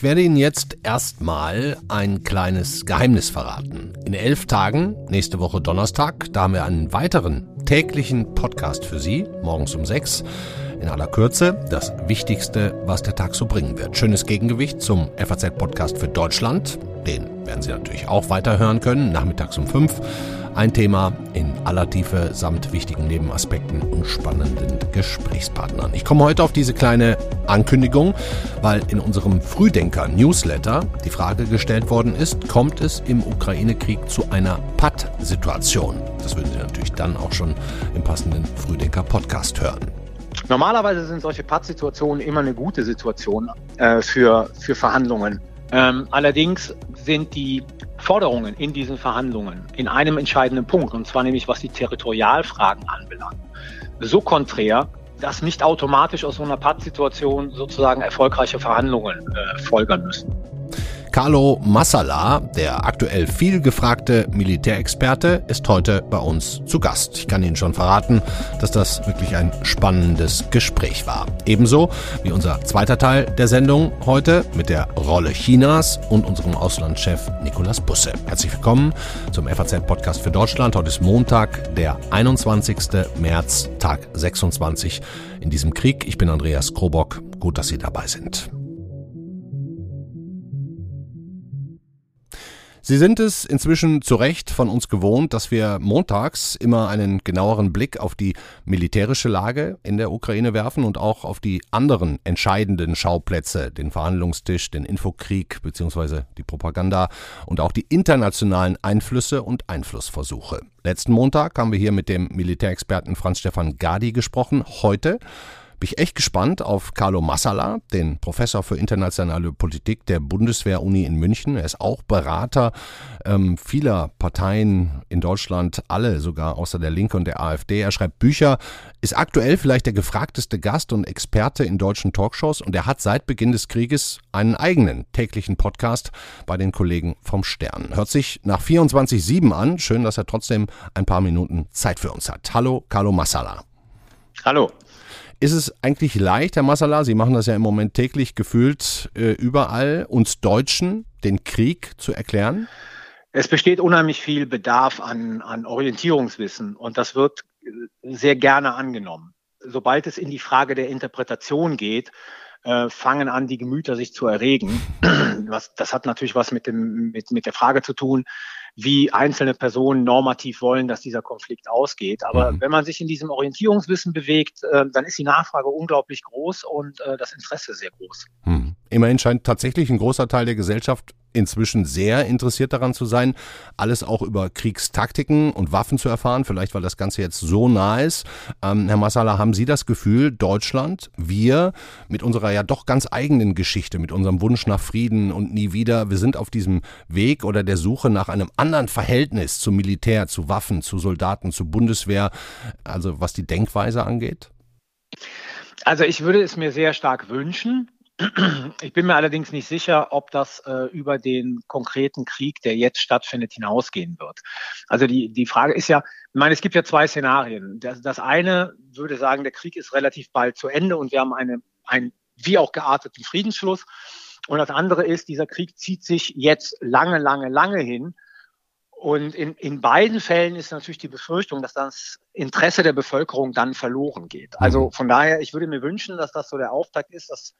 Ich werde Ihnen jetzt erstmal ein kleines Geheimnis verraten. In elf Tagen, nächste Woche Donnerstag, da haben wir einen weiteren täglichen Podcast für Sie, morgens um sechs. In aller Kürze das Wichtigste, was der Tag so bringen wird. Schönes Gegengewicht zum FAZ-Podcast für Deutschland. Den werden Sie natürlich auch weiterhören können, nachmittags um fünf. Ein Thema in aller Tiefe samt wichtigen Nebenaspekten und spannenden Gesprächspartnern. Ich komme heute auf diese kleine Ankündigung, weil in unserem Frühdenker-Newsletter die Frage gestellt worden ist, kommt es im Ukraine-Krieg zu einer Patt-Situation? Das würden Sie natürlich dann auch schon im passenden Frühdenker-Podcast hören. Normalerweise sind solche Patt-Situationen immer eine gute Situation äh, für, für Verhandlungen. Ähm, allerdings sind die Forderungen in diesen Verhandlungen in einem entscheidenden Punkt, und zwar nämlich was die Territorialfragen anbelangt, so konträr, dass nicht automatisch aus so einer Pattsituation sozusagen erfolgreiche Verhandlungen äh, folgern müssen. Carlo Massala, der aktuell viel gefragte Militärexperte, ist heute bei uns zu Gast. Ich kann Ihnen schon verraten, dass das wirklich ein spannendes Gespräch war. Ebenso wie unser zweiter Teil der Sendung heute mit der Rolle Chinas und unserem Auslandschef Nicolas Busse. Herzlich willkommen zum FAZ-Podcast für Deutschland. Heute ist Montag, der 21. März, Tag 26 in diesem Krieg. Ich bin Andreas Krobock. Gut, dass Sie dabei sind. Sie sind es inzwischen zu Recht von uns gewohnt, dass wir montags immer einen genaueren Blick auf die militärische Lage in der Ukraine werfen und auch auf die anderen entscheidenden Schauplätze, den Verhandlungstisch, den Infokrieg bzw. die Propaganda und auch die internationalen Einflüsse und Einflussversuche. Letzten Montag haben wir hier mit dem Militärexperten Franz Stefan Gadi gesprochen. Heute bin ich echt gespannt auf Carlo Massala, den Professor für internationale Politik der Bundeswehr-Uni in München. Er ist auch Berater ähm, vieler Parteien in Deutschland, alle sogar außer der Linke und der AfD. Er schreibt Bücher, ist aktuell vielleicht der gefragteste Gast und Experte in deutschen Talkshows und er hat seit Beginn des Krieges einen eigenen täglichen Podcast bei den Kollegen vom Stern. Hört sich nach 24-7 an. Schön, dass er trotzdem ein paar Minuten Zeit für uns hat. Hallo, Carlo Massala. Hallo. Ist es eigentlich leicht, Herr Massala, Sie machen das ja im Moment täglich gefühlt äh, überall, uns Deutschen den Krieg zu erklären? Es besteht unheimlich viel Bedarf an, an Orientierungswissen und das wird sehr gerne angenommen. Sobald es in die Frage der Interpretation geht, äh, fangen an, die Gemüter sich zu erregen. Was, das hat natürlich was mit, dem, mit, mit der Frage zu tun, wie einzelne Personen normativ wollen, dass dieser Konflikt ausgeht. Aber mhm. wenn man sich in diesem Orientierungswissen bewegt, äh, dann ist die Nachfrage unglaublich groß und äh, das Interesse sehr groß. Mhm. Immerhin scheint tatsächlich ein großer Teil der Gesellschaft inzwischen sehr interessiert daran zu sein, alles auch über Kriegstaktiken und Waffen zu erfahren, vielleicht weil das Ganze jetzt so nah ist. Ähm, Herr Massala, haben Sie das Gefühl, Deutschland, wir mit unserer ja doch ganz eigenen Geschichte, mit unserem Wunsch nach Frieden und nie wieder, wir sind auf diesem Weg oder der Suche nach einem anderen Verhältnis zum Militär, zu Waffen, zu Soldaten, zu Bundeswehr, also was die Denkweise angeht? Also ich würde es mir sehr stark wünschen. Ich bin mir allerdings nicht sicher, ob das äh, über den konkreten Krieg, der jetzt stattfindet, hinausgehen wird. Also die, die Frage ist ja, ich meine, es gibt ja zwei Szenarien. Das, das eine würde sagen, der Krieg ist relativ bald zu Ende und wir haben eine, einen wie auch gearteten Friedensschluss. Und das andere ist, dieser Krieg zieht sich jetzt lange, lange, lange hin. Und in, in beiden Fällen ist natürlich die Befürchtung, dass das Interesse der Bevölkerung dann verloren geht. Also mhm. von daher, ich würde mir wünschen, dass das so der Auftakt ist, dass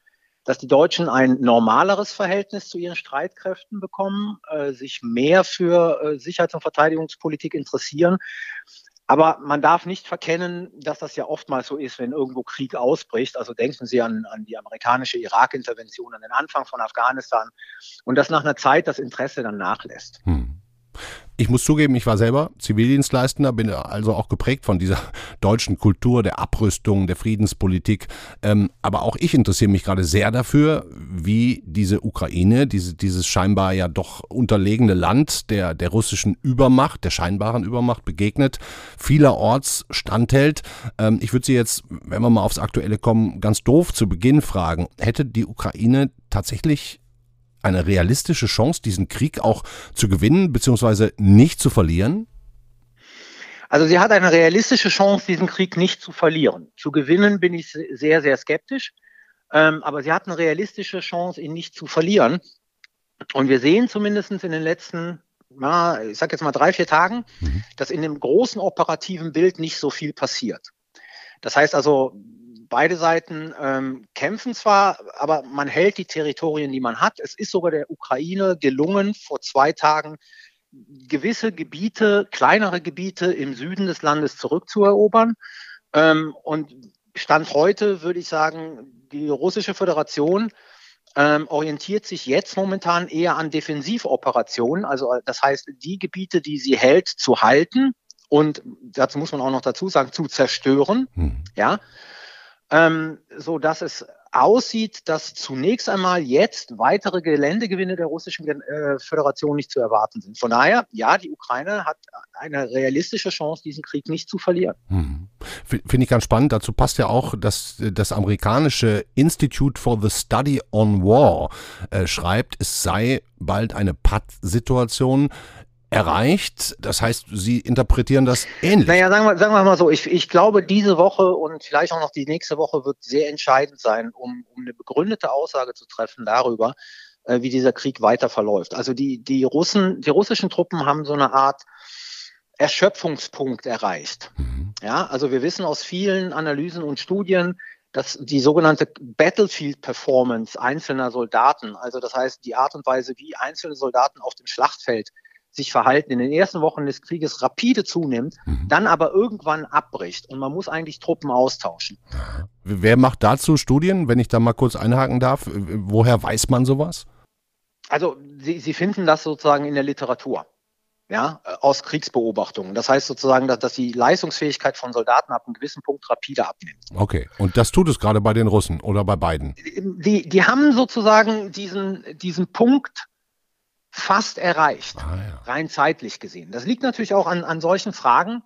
dass die Deutschen ein normaleres Verhältnis zu ihren Streitkräften bekommen, äh, sich mehr für äh, Sicherheits- und Verteidigungspolitik interessieren. Aber man darf nicht verkennen, dass das ja oftmals so ist, wenn irgendwo Krieg ausbricht. Also denken Sie an, an die amerikanische Irak-Intervention, an den Anfang von Afghanistan und dass nach einer Zeit das Interesse dann nachlässt. Hm. Ich muss zugeben, ich war selber Zivildienstleistender, bin also auch geprägt von dieser deutschen Kultur der Abrüstung, der Friedenspolitik. Ähm, aber auch ich interessiere mich gerade sehr dafür, wie diese Ukraine, diese, dieses scheinbar ja doch unterlegene Land der, der russischen Übermacht, der scheinbaren Übermacht begegnet, vielerorts standhält. Ähm, ich würde Sie jetzt, wenn wir mal aufs Aktuelle kommen, ganz doof zu Beginn fragen, hätte die Ukraine tatsächlich eine realistische Chance, diesen Krieg auch zu gewinnen bzw. nicht zu verlieren? Also sie hat eine realistische Chance, diesen Krieg nicht zu verlieren. Zu gewinnen bin ich sehr, sehr skeptisch. Ähm, aber sie hat eine realistische Chance, ihn nicht zu verlieren. Und wir sehen zumindest in den letzten, na, ich sag jetzt mal drei, vier Tagen, mhm. dass in dem großen operativen Bild nicht so viel passiert. Das heißt also, beide Seiten ähm, kämpfen zwar, aber man hält die Territorien, die man hat. Es ist sogar der Ukraine gelungen, vor zwei Tagen gewisse Gebiete, kleinere Gebiete im Süden des Landes zurückzuerobern. Ähm, und Stand heute würde ich sagen, die russische Föderation ähm, orientiert sich jetzt momentan eher an Defensivoperationen. Also das heißt, die Gebiete, die sie hält, zu halten und dazu muss man auch noch dazu sagen, zu zerstören. Hm. Ja, ähm, so dass es aussieht, dass zunächst einmal jetzt weitere Geländegewinne der russischen äh, Föderation nicht zu erwarten sind. Von daher, ja, die Ukraine hat eine realistische Chance, diesen Krieg nicht zu verlieren. Hm. Finde ich ganz spannend. Dazu passt ja auch, dass das amerikanische Institute for the Study on War äh, schreibt, es sei bald eine Patt-Situation erreicht. Das heißt, Sie interpretieren das ähnlich. Naja, sagen wir, sagen wir mal so, ich, ich glaube, diese Woche und vielleicht auch noch die nächste Woche wird sehr entscheidend sein, um, um eine begründete Aussage zu treffen darüber, äh, wie dieser Krieg weiter verläuft. Also die, die Russen, die russischen Truppen haben so eine Art Erschöpfungspunkt erreicht. Mhm. Ja, also wir wissen aus vielen Analysen und Studien, dass die sogenannte Battlefield Performance einzelner Soldaten, also das heißt die Art und Weise, wie einzelne Soldaten auf dem Schlachtfeld sich verhalten in den ersten Wochen des Krieges rapide zunimmt, mhm. dann aber irgendwann abbricht und man muss eigentlich Truppen austauschen. Wer macht dazu Studien, wenn ich da mal kurz einhaken darf? Woher weiß man sowas? Also Sie, Sie finden das sozusagen in der Literatur. Ja, aus Kriegsbeobachtungen. Das heißt sozusagen, dass, dass die Leistungsfähigkeit von Soldaten ab einem gewissen Punkt rapide abnimmt. Okay, und das tut es gerade bei den Russen oder bei beiden? Die, die haben sozusagen diesen, diesen Punkt fast erreicht, ah, ja. rein zeitlich gesehen. Das liegt natürlich auch an, an solchen Fragen,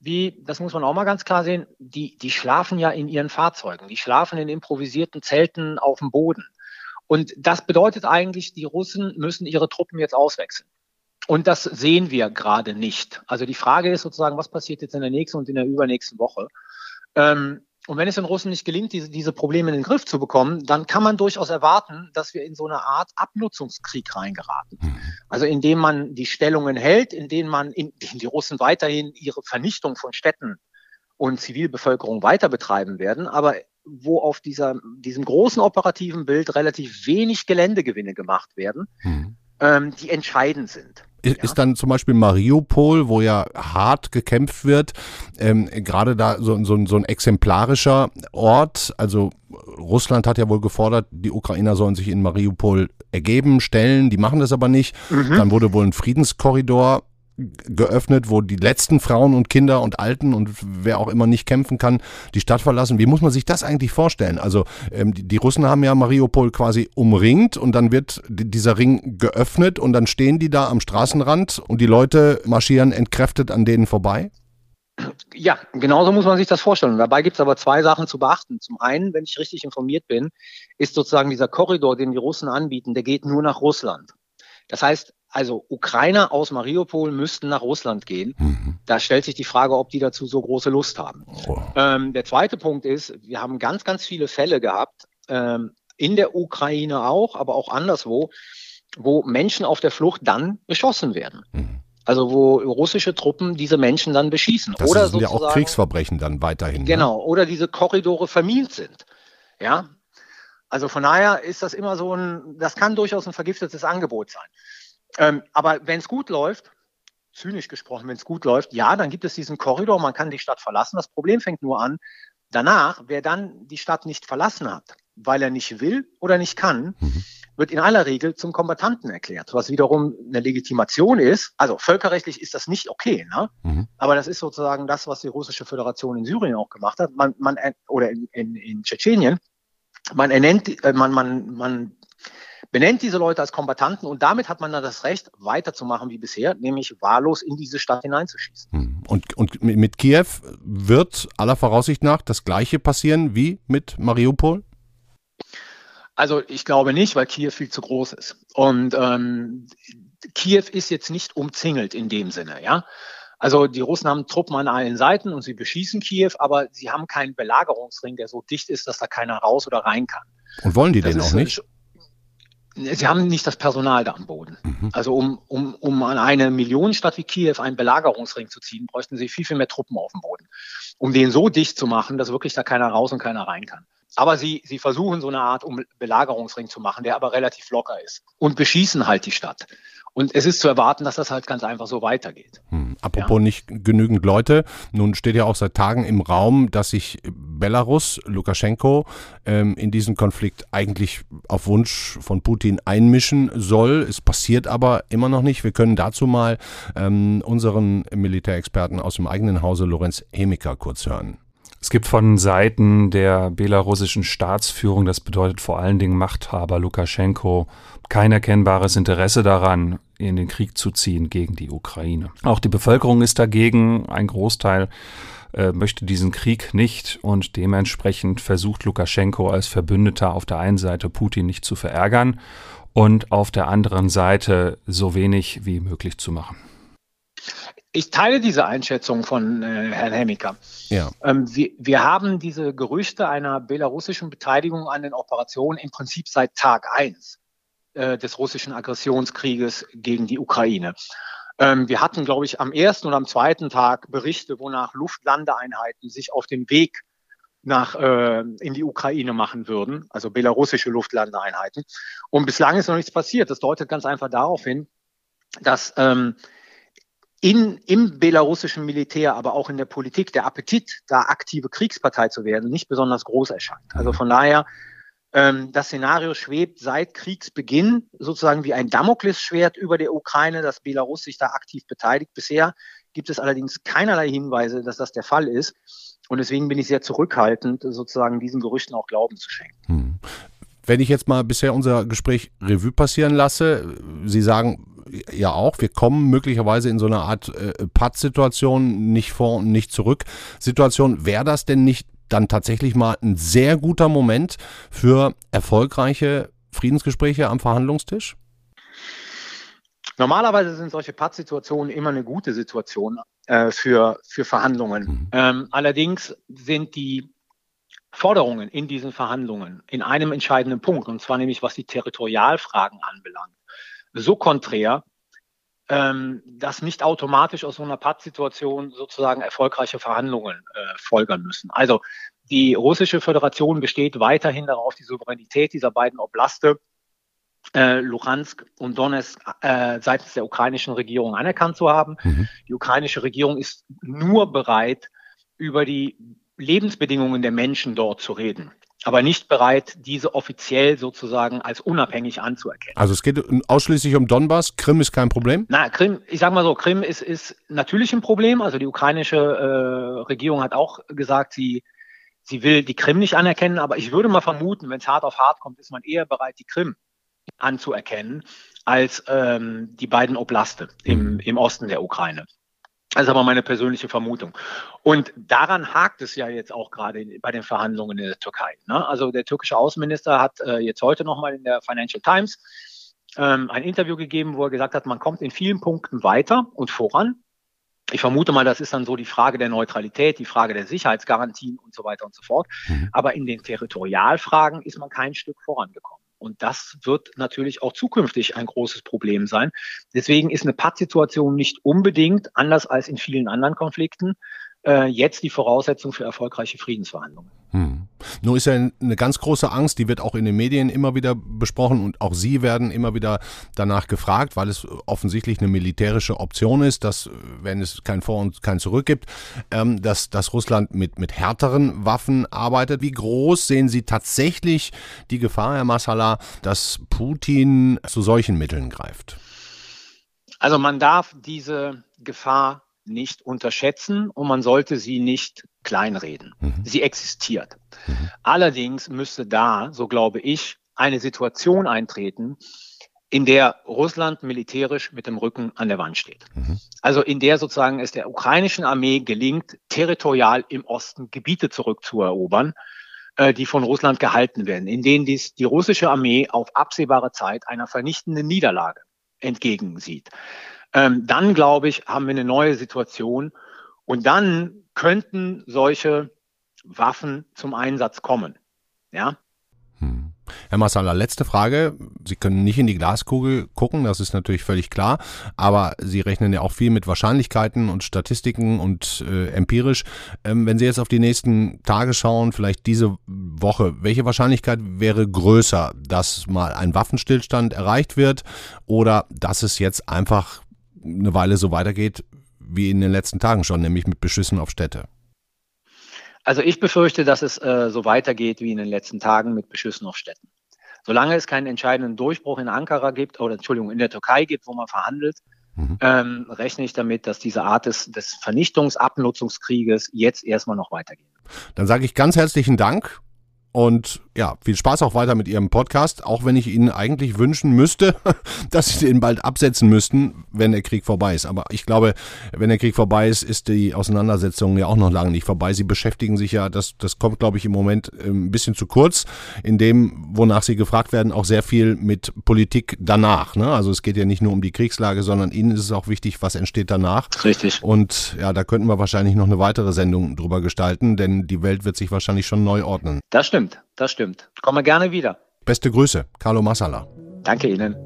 wie, das muss man auch mal ganz klar sehen, die, die schlafen ja in ihren Fahrzeugen, die schlafen in improvisierten Zelten auf dem Boden. Und das bedeutet eigentlich, die Russen müssen ihre Truppen jetzt auswechseln. Und das sehen wir gerade nicht. Also die Frage ist sozusagen, was passiert jetzt in der nächsten und in der übernächsten Woche? Ähm, und wenn es den Russen nicht gelingt, diese, diese Probleme in den Griff zu bekommen, dann kann man durchaus erwarten, dass wir in so eine Art Abnutzungskrieg reingeraten. Mhm. Also indem man die Stellungen hält, indem man, in, indem die Russen weiterhin ihre Vernichtung von Städten und Zivilbevölkerung weiter betreiben werden, aber wo auf dieser, diesem großen operativen Bild relativ wenig Geländegewinne gemacht werden, mhm. ähm, die entscheidend sind. Ist, ja. ist dann zum Beispiel Mariupol, wo ja hart gekämpft wird, ähm, gerade da so, so, so ein exemplarischer Ort. Also Russland hat ja wohl gefordert, die Ukrainer sollen sich in Mariupol ergeben, stellen. Die machen das aber nicht. Mhm. Dann wurde wohl ein Friedenskorridor geöffnet, wo die letzten Frauen und Kinder und Alten und wer auch immer nicht kämpfen kann, die Stadt verlassen. Wie muss man sich das eigentlich vorstellen? Also ähm, die, die, Russen haben ja Mariupol quasi umringt und dann wird dieser Ring geöffnet und dann stehen die da am Straßenrand und die Leute marschieren entkräftet an denen vorbei? Ja, genauso muss man sich das vorstellen. Dabei gibt es aber zwei Sachen zu beachten. Zum einen, wenn ich richtig informiert bin, ist sozusagen dieser Korridor, den die Russen anbieten, der geht nur nach Russland. Das heißt, also Ukrainer aus Mariupol müssten nach Russland gehen. Mhm. Da stellt sich die Frage, ob die dazu so große Lust haben. Oh. Ähm, der zweite Punkt ist, wir haben ganz, ganz viele Fälle gehabt, ähm, in der Ukraine auch, aber auch anderswo, wo Menschen auf der Flucht dann beschossen werden. Mhm. Also wo russische Truppen diese Menschen dann beschießen. Das oder sind ja auch Kriegsverbrechen dann weiterhin. Ne? Genau, ne? oder diese Korridore vermint sind. Ja, also von daher ist das immer so ein, das kann durchaus ein vergiftetes Angebot sein. Ähm, aber wenn es gut läuft, zynisch gesprochen, wenn es gut läuft, ja, dann gibt es diesen Korridor, man kann die Stadt verlassen. Das Problem fängt nur an, danach, wer dann die Stadt nicht verlassen hat, weil er nicht will oder nicht kann, mhm. wird in aller Regel zum Kombattanten erklärt, was wiederum eine Legitimation ist. Also völkerrechtlich ist das nicht okay, ne? Mhm. aber das ist sozusagen das, was die russische Föderation in Syrien auch gemacht hat, man, man oder in, in, in Tschetschenien. Man ernennt, äh, man, man, man benennt diese Leute als Kombatanten und damit hat man dann das Recht, weiterzumachen wie bisher, nämlich wahllos in diese Stadt hineinzuschießen. Hm. Und, und mit Kiew wird aller Voraussicht nach das Gleiche passieren wie mit Mariupol? Also ich glaube nicht, weil Kiew viel zu groß ist. Und ähm, Kiew ist jetzt nicht umzingelt in dem Sinne, ja. Also die Russen haben Truppen an allen Seiten und sie beschießen Kiew, aber sie haben keinen Belagerungsring, der so dicht ist, dass da keiner raus oder rein kann. Und wollen die das den auch nicht? Sie haben nicht das Personal da am Boden. Mhm. Also um, um, um an eine Millionenstadt wie Kiew einen Belagerungsring zu ziehen, bräuchten sie viel, viel mehr Truppen auf dem Boden. Um den so dicht zu machen, dass wirklich da keiner raus und keiner rein kann. Aber sie, sie versuchen so eine Art um Belagerungsring zu machen, der aber relativ locker ist und beschießen halt die Stadt. Und es ist zu erwarten, dass das halt ganz einfach so weitergeht. Hm. Apropos ja. nicht genügend Leute. Nun steht ja auch seit Tagen im Raum, dass sich Belarus, Lukaschenko, ähm, in diesen Konflikt eigentlich auf Wunsch von Putin einmischen soll. Es passiert aber immer noch nicht. Wir können dazu mal ähm, unseren Militärexperten aus dem eigenen Hause, Lorenz Hemiker, kurz hören. Es gibt von Seiten der belarussischen Staatsführung, das bedeutet vor allen Dingen Machthaber Lukaschenko, kein erkennbares Interesse daran, in den Krieg zu ziehen gegen die Ukraine. Auch die Bevölkerung ist dagegen. Ein Großteil äh, möchte diesen Krieg nicht und dementsprechend versucht Lukaschenko als Verbündeter auf der einen Seite Putin nicht zu verärgern und auf der anderen Seite so wenig wie möglich zu machen. Ich teile diese Einschätzung von äh, Herrn Hemmiker. Ja. Ähm, wir, wir, haben diese Gerüchte einer belarussischen Beteiligung an den Operationen im Prinzip seit Tag eins äh, des russischen Aggressionskrieges gegen die Ukraine. Ähm, wir hatten, glaube ich, am ersten oder am zweiten Tag Berichte, wonach Luftlandeeinheiten sich auf den Weg nach äh, in die Ukraine machen würden, also belarussische Luftlandeeinheiten. Und bislang ist noch nichts passiert. Das deutet ganz einfach darauf hin, dass ähm, in, im belarussischen Militär, aber auch in der Politik der Appetit, da aktive Kriegspartei zu werden, nicht besonders groß erscheint. Also von daher, ähm, das Szenario schwebt seit Kriegsbeginn sozusagen wie ein Damoklesschwert über der Ukraine, dass Belarus sich da aktiv beteiligt. Bisher gibt es allerdings keinerlei Hinweise, dass das der Fall ist. Und deswegen bin ich sehr zurückhaltend, sozusagen diesen Gerüchten auch Glauben zu schenken. Hm. Wenn ich jetzt mal bisher unser Gespräch Revue passieren lasse, Sie sagen, ja auch. Wir kommen möglicherweise in so eine Art äh, Patt-Situation, nicht vor und nicht zurück Situation. Wäre das denn nicht dann tatsächlich mal ein sehr guter Moment für erfolgreiche Friedensgespräche am Verhandlungstisch? Normalerweise sind solche Pattsituationen immer eine gute Situation äh, für, für Verhandlungen. Mhm. Ähm, allerdings sind die Forderungen in diesen Verhandlungen in einem entscheidenden Punkt, und zwar nämlich was die Territorialfragen anbelangt, so konträr, ähm, dass nicht automatisch aus so einer Pattsituation sozusagen erfolgreiche Verhandlungen äh, folgern müssen. Also die russische Föderation besteht weiterhin darauf, die Souveränität dieser beiden Oblaste äh, Luhansk und Donetsk äh, seitens der ukrainischen Regierung anerkannt zu haben. Mhm. Die ukrainische Regierung ist nur bereit, über die Lebensbedingungen der Menschen dort zu reden aber nicht bereit, diese offiziell sozusagen als unabhängig anzuerkennen. Also es geht ausschließlich um Donbass. Krim ist kein Problem? Na, Krim, ich sage mal so, Krim ist, ist natürlich ein Problem. Also die ukrainische äh, Regierung hat auch gesagt, sie, sie will die Krim nicht anerkennen, aber ich würde mal vermuten, wenn es hart auf hart kommt, ist man eher bereit, die Krim anzuerkennen als ähm, die beiden Oblaste im, mhm. im Osten der Ukraine. Das ist aber meine persönliche Vermutung. Und daran hakt es ja jetzt auch gerade bei den Verhandlungen in der Türkei. Ne? Also der türkische Außenminister hat äh, jetzt heute nochmal in der Financial Times ähm, ein Interview gegeben, wo er gesagt hat, man kommt in vielen Punkten weiter und voran. Ich vermute mal, das ist dann so die Frage der Neutralität, die Frage der Sicherheitsgarantien und so weiter und so fort. Mhm. Aber in den Territorialfragen ist man kein Stück vorangekommen. Und das wird natürlich auch zukünftig ein großes Problem sein. Deswegen ist eine Pattsituation nicht unbedingt, anders als in vielen anderen Konflikten, äh, jetzt die Voraussetzung für erfolgreiche Friedensverhandlungen. Hm. Nur ist ja eine ganz große Angst, die wird auch in den Medien immer wieder besprochen und auch Sie werden immer wieder danach gefragt, weil es offensichtlich eine militärische Option ist, dass, wenn es kein Vor und kein Zurück gibt, ähm, dass, dass Russland mit, mit härteren Waffen arbeitet. Wie groß sehen Sie tatsächlich die Gefahr, Herr Massala, dass Putin zu solchen Mitteln greift? Also man darf diese Gefahr nicht unterschätzen und man sollte sie nicht kleinreden. Mhm. Sie existiert. Mhm. Allerdings müsste da, so glaube ich, eine Situation eintreten, in der Russland militärisch mit dem Rücken an der Wand steht. Mhm. Also in der sozusagen es der ukrainischen Armee gelingt, territorial im Osten Gebiete zurückzuerobern, äh, die von Russland gehalten werden, in denen dies die russische Armee auf absehbare Zeit einer vernichtenden Niederlage entgegensieht. Ähm, dann glaube ich, haben wir eine neue Situation und dann könnten solche Waffen zum Einsatz kommen. Ja. Hm. Herr Massala, letzte Frage. Sie können nicht in die Glaskugel gucken, das ist natürlich völlig klar, aber Sie rechnen ja auch viel mit Wahrscheinlichkeiten und Statistiken und äh, empirisch. Ähm, wenn Sie jetzt auf die nächsten Tage schauen, vielleicht diese Woche, welche Wahrscheinlichkeit wäre größer, dass mal ein Waffenstillstand erreicht wird oder dass es jetzt einfach eine Weile so weitergeht wie in den letzten Tagen schon, nämlich mit Beschüssen auf Städte? Also ich befürchte, dass es äh, so weitergeht wie in den letzten Tagen mit Beschüssen auf Städten. Solange es keinen entscheidenden Durchbruch in Ankara gibt, oder Entschuldigung, in der Türkei gibt, wo man verhandelt, mhm. ähm, rechne ich damit, dass diese Art des, des Vernichtungsabnutzungskrieges jetzt erstmal noch weitergeht. Dann sage ich ganz herzlichen Dank und ja, viel Spaß auch weiter mit Ihrem Podcast, auch wenn ich Ihnen eigentlich wünschen müsste, dass Sie den bald absetzen müssten, wenn der Krieg vorbei ist. Aber ich glaube, wenn der Krieg vorbei ist, ist die Auseinandersetzung ja auch noch lange nicht vorbei. Sie beschäftigen sich ja, das, das kommt, glaube ich, im Moment ähm, ein bisschen zu kurz, in dem, wonach Sie gefragt werden, auch sehr viel mit Politik danach. Ne? Also es geht ja nicht nur um die Kriegslage, sondern Ihnen ist es auch wichtig, was entsteht danach. Richtig. Und ja, da könnten wir wahrscheinlich noch eine weitere Sendung drüber gestalten, denn die Welt wird sich wahrscheinlich schon neu ordnen. Das stimmt. Das stimmt. Komme gerne wieder. Beste Grüße, Carlo Massala. Danke Ihnen.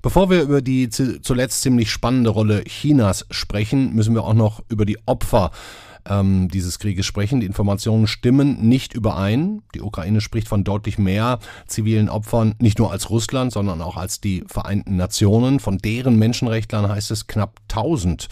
Bevor wir über die zuletzt ziemlich spannende Rolle Chinas sprechen, müssen wir auch noch über die Opfer ähm, dieses Krieges sprechen. Die Informationen stimmen nicht überein. Die Ukraine spricht von deutlich mehr zivilen Opfern, nicht nur als Russland, sondern auch als die Vereinten Nationen. Von deren Menschenrechtlern heißt es knapp 1000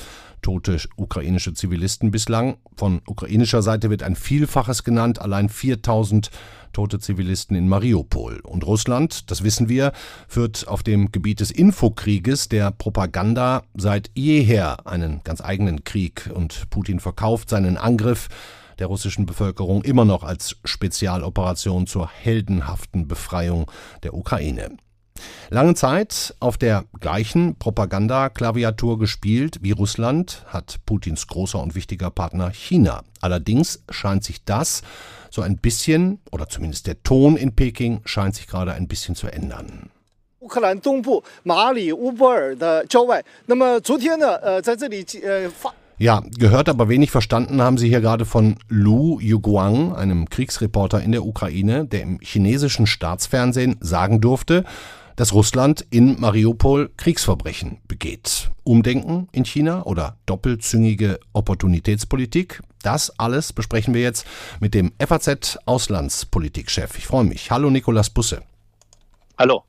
tote ukrainische Zivilisten bislang. Von ukrainischer Seite wird ein Vielfaches genannt, allein 4000 tote Zivilisten in Mariupol. Und Russland, das wissen wir, führt auf dem Gebiet des Infokrieges, der Propaganda, seit jeher einen ganz eigenen Krieg. Und Putin verkauft seinen Angriff der russischen Bevölkerung immer noch als Spezialoperation zur heldenhaften Befreiung der Ukraine. Lange Zeit auf der gleichen Propagandaklaviatur gespielt wie Russland hat Putins großer und wichtiger Partner China. Allerdings scheint sich das so ein bisschen, oder zumindest der Ton in Peking, scheint sich gerade ein bisschen zu ändern. 乌克兰东部马里乌波尔的郊外。那么昨天呢，呃，在这里呃发。Ja, gehört aber wenig verstanden haben Sie hier gerade von Lu Yuguang, einem Kriegsreporter in der Ukraine, der im chinesischen Staatsfernsehen sagen durfte, dass Russland in Mariupol Kriegsverbrechen begeht. Umdenken in China oder doppelzüngige Opportunitätspolitik? Das alles besprechen wir jetzt mit dem FAZ Auslandspolitikchef. Ich freue mich. Hallo Nikolas Busse. Hallo.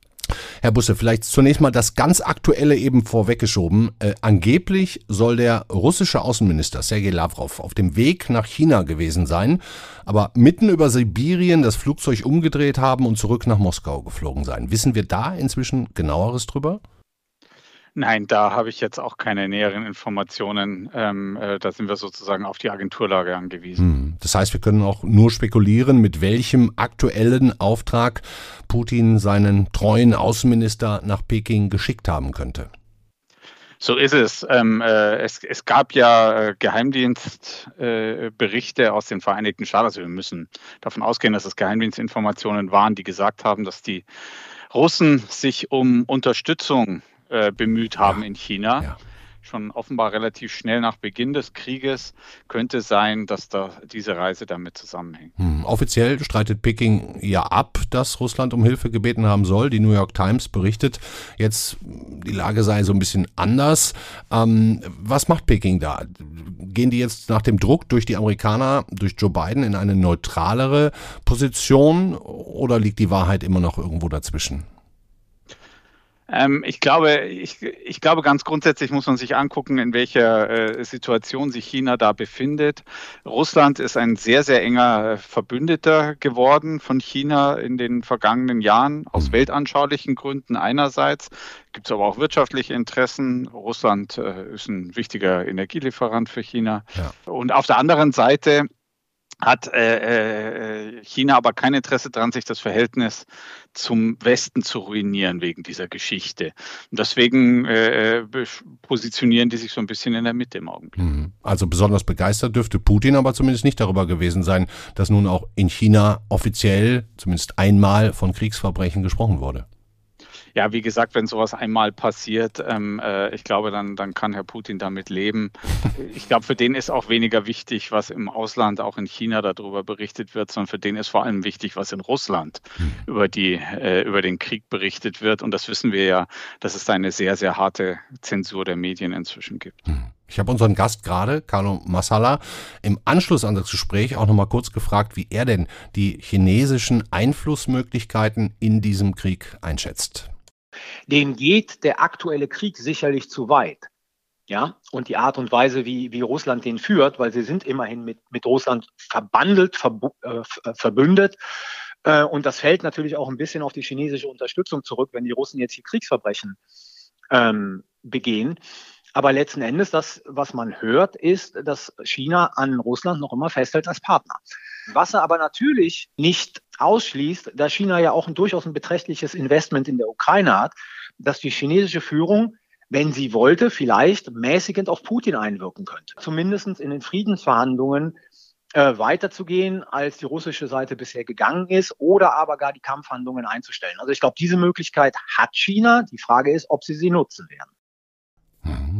Herr Busse, vielleicht zunächst mal das ganz Aktuelle eben vorweggeschoben. Äh, angeblich soll der russische Außenminister Sergei Lavrov auf dem Weg nach China gewesen sein, aber mitten über Sibirien das Flugzeug umgedreht haben und zurück nach Moskau geflogen sein. Wissen wir da inzwischen genaueres drüber? Nein, da habe ich jetzt auch keine näheren Informationen. Ähm, äh, da sind wir sozusagen auf die Agenturlage angewiesen. Hm. Das heißt, wir können auch nur spekulieren, mit welchem aktuellen Auftrag Putin seinen treuen Außenminister nach Peking geschickt haben könnte. So ist es. Ähm, äh, es, es, gab ja äh, Geheimdienstberichte äh, aus den Vereinigten Staaten. Also wir müssen davon ausgehen, dass es Geheimdienstinformationen waren, die gesagt haben, dass die Russen sich um Unterstützung äh, bemüht haben ja. in China. Ja. Schon offenbar relativ schnell nach Beginn des Krieges könnte sein, dass da diese Reise damit zusammenhängt. Hm. Offiziell streitet Peking ja ab, dass Russland um Hilfe gebeten haben soll. Die New York Times berichtet jetzt, die Lage sei so ein bisschen anders. Ähm, was macht Peking da? Gehen die jetzt nach dem Druck durch die Amerikaner, durch Joe Biden in eine neutralere Position oder liegt die Wahrheit immer noch irgendwo dazwischen? Ähm, ich, glaube, ich, ich glaube, ganz grundsätzlich muss man sich angucken, in welcher äh, Situation sich China da befindet. Russland ist ein sehr, sehr enger äh, Verbündeter geworden von China in den vergangenen Jahren, aus mhm. weltanschaulichen Gründen einerseits. Gibt es aber auch wirtschaftliche Interessen. Russland äh, ist ein wichtiger Energielieferant für China. Ja. Und auf der anderen Seite hat äh, äh, China aber kein Interesse daran, sich das Verhältnis zum Westen zu ruinieren wegen dieser Geschichte. Und deswegen äh, positionieren die sich so ein bisschen in der Mitte im Augenblick. Mhm. Also besonders begeistert dürfte Putin aber zumindest nicht darüber gewesen sein, dass nun auch in China offiziell zumindest einmal von Kriegsverbrechen gesprochen wurde ja, wie gesagt, wenn sowas einmal passiert, ähm, äh, ich glaube, dann, dann kann Herr Putin damit leben. Ich glaube, für den ist auch weniger wichtig, was im Ausland, auch in China darüber berichtet wird, sondern für den ist vor allem wichtig, was in Russland hm. über, die, äh, über den Krieg berichtet wird. Und das wissen wir ja, dass es da eine sehr, sehr harte Zensur der Medien inzwischen gibt. Hm. Ich habe unseren Gast gerade, Carlo Massala, im Anschluss an das Gespräch auch nochmal kurz gefragt, wie er denn die chinesischen Einflussmöglichkeiten in diesem Krieg einschätzt denen geht der aktuelle Krieg sicherlich zu weit. Ja, und die Art und Weise, wie, wie Russland den führt, weil sie sind immerhin mit, mit Russland verbandelt, verbu äh, äh, verbündet. Äh, und das fällt natürlich auch ein bisschen auf die chinesische Unterstützung zurück, wenn die Russen jetzt hier Kriegsverbrechen ähm, begehen. Aber letzten Endes, das, was man hört, ist, dass China an Russland noch immer festhält als Partner. Was er aber natürlich nicht ausschließt, da China ja auch ein durchaus ein beträchtliches Investment in der Ukraine hat, dass die chinesische Führung wenn sie wollte, vielleicht mäßigend auf Putin einwirken könnte. Zumindest in den Friedensverhandlungen äh, weiterzugehen, als die russische Seite bisher gegangen ist, oder aber gar die Kampfhandlungen einzustellen. Also ich glaube, diese Möglichkeit hat China. Die Frage ist, ob sie sie nutzen werden.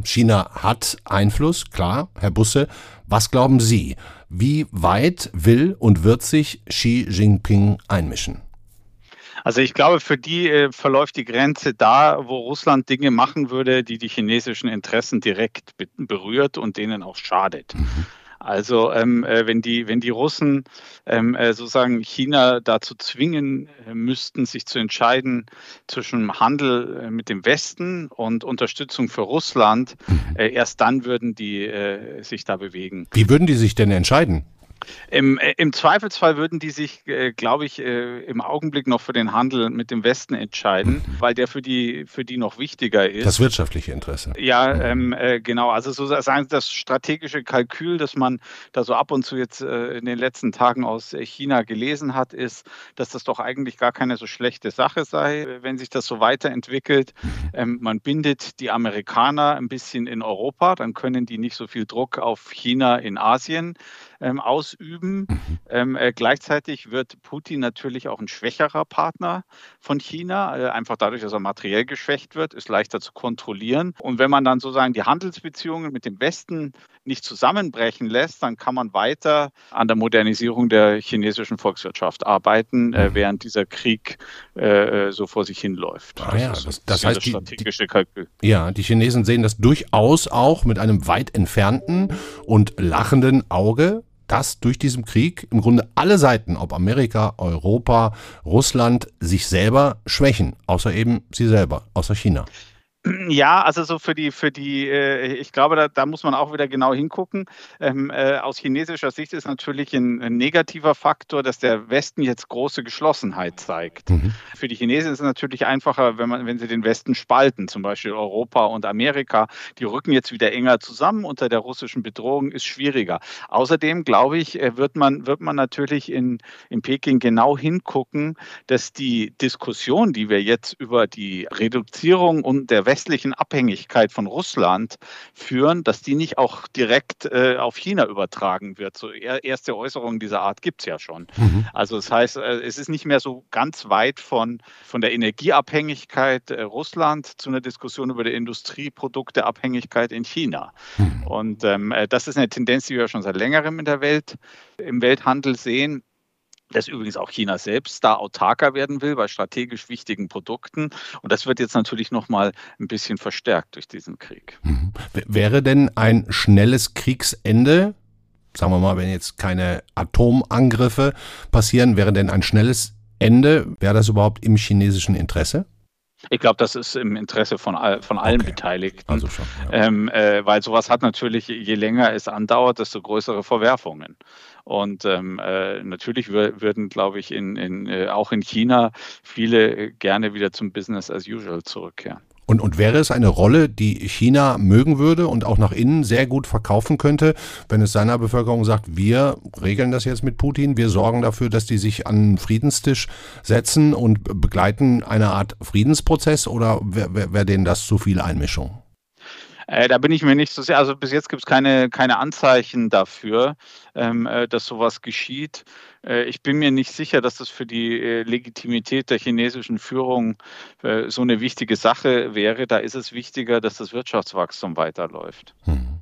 China hat Einfluss, klar, Herr Busse. Was glauben Sie? Wie weit will und wird sich Xi Jinping einmischen? Also ich glaube, für die äh, verläuft die Grenze da, wo Russland Dinge machen würde, die die chinesischen Interessen direkt berührt und denen auch schadet. Also ähm, äh, wenn, die, wenn die Russen ähm, äh, sozusagen China dazu zwingen äh, müssten, sich zu entscheiden zwischen Handel äh, mit dem Westen und Unterstützung für Russland, mhm. äh, erst dann würden die äh, sich da bewegen. Wie würden die sich denn entscheiden? Im, äh, Im, Zweifelsfall würden die sich, äh, glaube ich, äh, im Augenblick noch für den Handel mit dem Westen entscheiden, mhm. weil der für die, für die noch wichtiger ist. Das wirtschaftliche Interesse. Ja, ähm, äh, genau. Also sozusagen das strategische Kalkül, das man da so ab und zu jetzt äh, in den letzten Tagen aus China gelesen hat, ist, dass das doch eigentlich gar keine so schlechte Sache sei, wenn sich das so weiterentwickelt. Mhm. Ähm, man bindet die Amerikaner ein bisschen in Europa, dann können die nicht so viel Druck auf China in Asien ähm, ausüben. Mhm. Ähm, äh, gleichzeitig wird Putin natürlich auch ein schwächerer Partner von China, äh, einfach dadurch, dass er materiell geschwächt wird, ist leichter zu kontrollieren. Und wenn man dann sozusagen die Handelsbeziehungen mit dem Westen nicht zusammenbrechen lässt, dann kann man weiter an der Modernisierung der chinesischen Volkswirtschaft arbeiten, äh, mhm. während dieser Krieg äh, äh, so vor sich hinläuft. Ah, ja, das, das, das heißt, das strategische die, Kalkül. Ja, die Chinesen sehen das durchaus auch mit einem weit entfernten und lachenden Auge dass durch diesen Krieg im Grunde alle Seiten, ob Amerika, Europa, Russland, sich selber schwächen, außer eben sie selber, außer China. Ja, also so für die, für die, äh, ich glaube, da, da, muss man auch wieder genau hingucken. Ähm, äh, aus chinesischer Sicht ist natürlich ein, ein, negativer Faktor, dass der Westen jetzt große Geschlossenheit zeigt. Mhm. Für die Chinesen ist es natürlich einfacher, wenn man, wenn sie den Westen spalten, zum Beispiel Europa und Amerika. Die rücken jetzt wieder enger zusammen unter der russischen Bedrohung, ist schwieriger. Außerdem, glaube ich, äh, wird man, wird man natürlich in, in Peking genau hingucken, dass die Diskussion, die wir jetzt über die Reduzierung und der Westen westlichen Abhängigkeit von Russland führen, dass die nicht auch direkt äh, auf China übertragen wird. So er, erste Äußerungen dieser Art gibt es ja schon. Mhm. Also das heißt, äh, es ist nicht mehr so ganz weit von, von der Energieabhängigkeit äh, Russland zu einer Diskussion über die Industrieprodukteabhängigkeit in China. Mhm. Und ähm, äh, das ist eine Tendenz, die wir schon seit längerem in der Welt, im Welthandel sehen dass übrigens auch China selbst da autarker werden will bei strategisch wichtigen Produkten. Und das wird jetzt natürlich nochmal ein bisschen verstärkt durch diesen Krieg. Mhm. Wäre denn ein schnelles Kriegsende, sagen wir mal, wenn jetzt keine Atomangriffe passieren, wäre denn ein schnelles Ende, wäre das überhaupt im chinesischen Interesse? Ich glaube, das ist im Interesse von, all, von allen okay. Beteiligten. Also schon. Ja. Ähm, äh, weil sowas hat natürlich, je länger es andauert, desto größere Verwerfungen. Und ähm, äh, natürlich würden, glaube ich, in, in, äh, auch in China viele gerne wieder zum Business as usual zurückkehren. Und, und wäre es eine Rolle, die China mögen würde und auch nach innen sehr gut verkaufen könnte, wenn es seiner Bevölkerung sagt, wir regeln das jetzt mit Putin, wir sorgen dafür, dass die sich an den Friedenstisch setzen und begleiten eine Art Friedensprozess oder wäre wär, wär denen das zu viel Einmischung? Äh, da bin ich mir nicht so sehr, also bis jetzt gibt es keine, keine Anzeichen dafür, ähm, äh, dass sowas geschieht. Äh, ich bin mir nicht sicher, dass das für die äh, Legitimität der chinesischen Führung äh, so eine wichtige Sache wäre. Da ist es wichtiger, dass das Wirtschaftswachstum weiterläuft. Hm.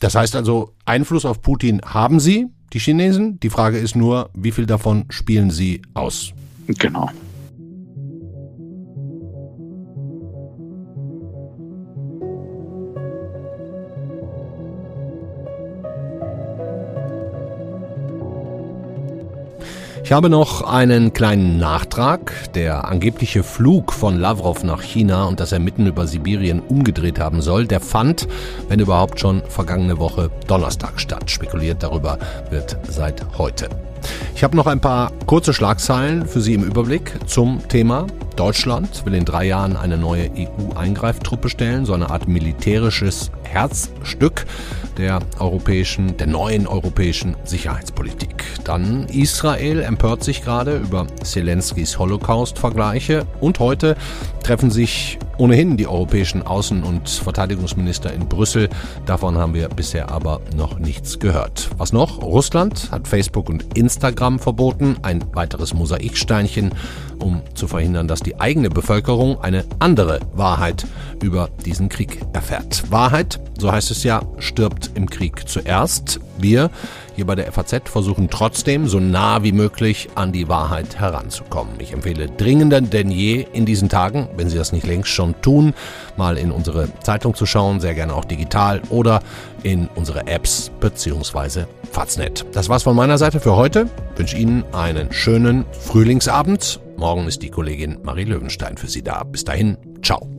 Das heißt also, Einfluss auf Putin haben Sie, die Chinesen. Die Frage ist nur, wie viel davon spielen Sie aus? Genau. Ich habe noch einen kleinen Nachtrag. Der angebliche Flug von Lavrov nach China und dass er mitten über Sibirien umgedreht haben soll, der fand, wenn überhaupt schon vergangene Woche Donnerstag statt. Spekuliert darüber wird seit heute. Ich habe noch ein paar kurze Schlagzeilen für Sie im Überblick zum Thema. Deutschland will in drei Jahren eine neue EU-Eingreiftruppe stellen, so eine Art militärisches Herzstück der europäischen, der neuen europäischen Sicherheitspolitik. Dann Israel empört sich gerade über Zelenskys Holocaust-Vergleiche und heute treffen sich ohnehin die europäischen Außen- und Verteidigungsminister in Brüssel. Davon haben wir bisher aber noch nichts gehört. Was noch? Russland hat Facebook und Instagram verboten. Ein weiteres Mosaiksteinchen, um zu verhindern, dass die eigene Bevölkerung eine andere Wahrheit über diesen Krieg erfährt. Wahrheit, so heißt es ja, stirbt im Krieg zuerst. Wir hier bei der FAZ versuchen trotzdem so nah wie möglich an die Wahrheit heranzukommen. Ich empfehle dringender denn je in diesen Tagen, wenn Sie das nicht längst schon tun, mal in unsere Zeitung zu schauen, sehr gerne auch digital oder in unsere Apps bzw. Faznet. Das war's von meiner Seite für heute. Ich wünsche Ihnen einen schönen Frühlingsabend. Morgen ist die Kollegin Marie Löwenstein für Sie da. Bis dahin, ciao.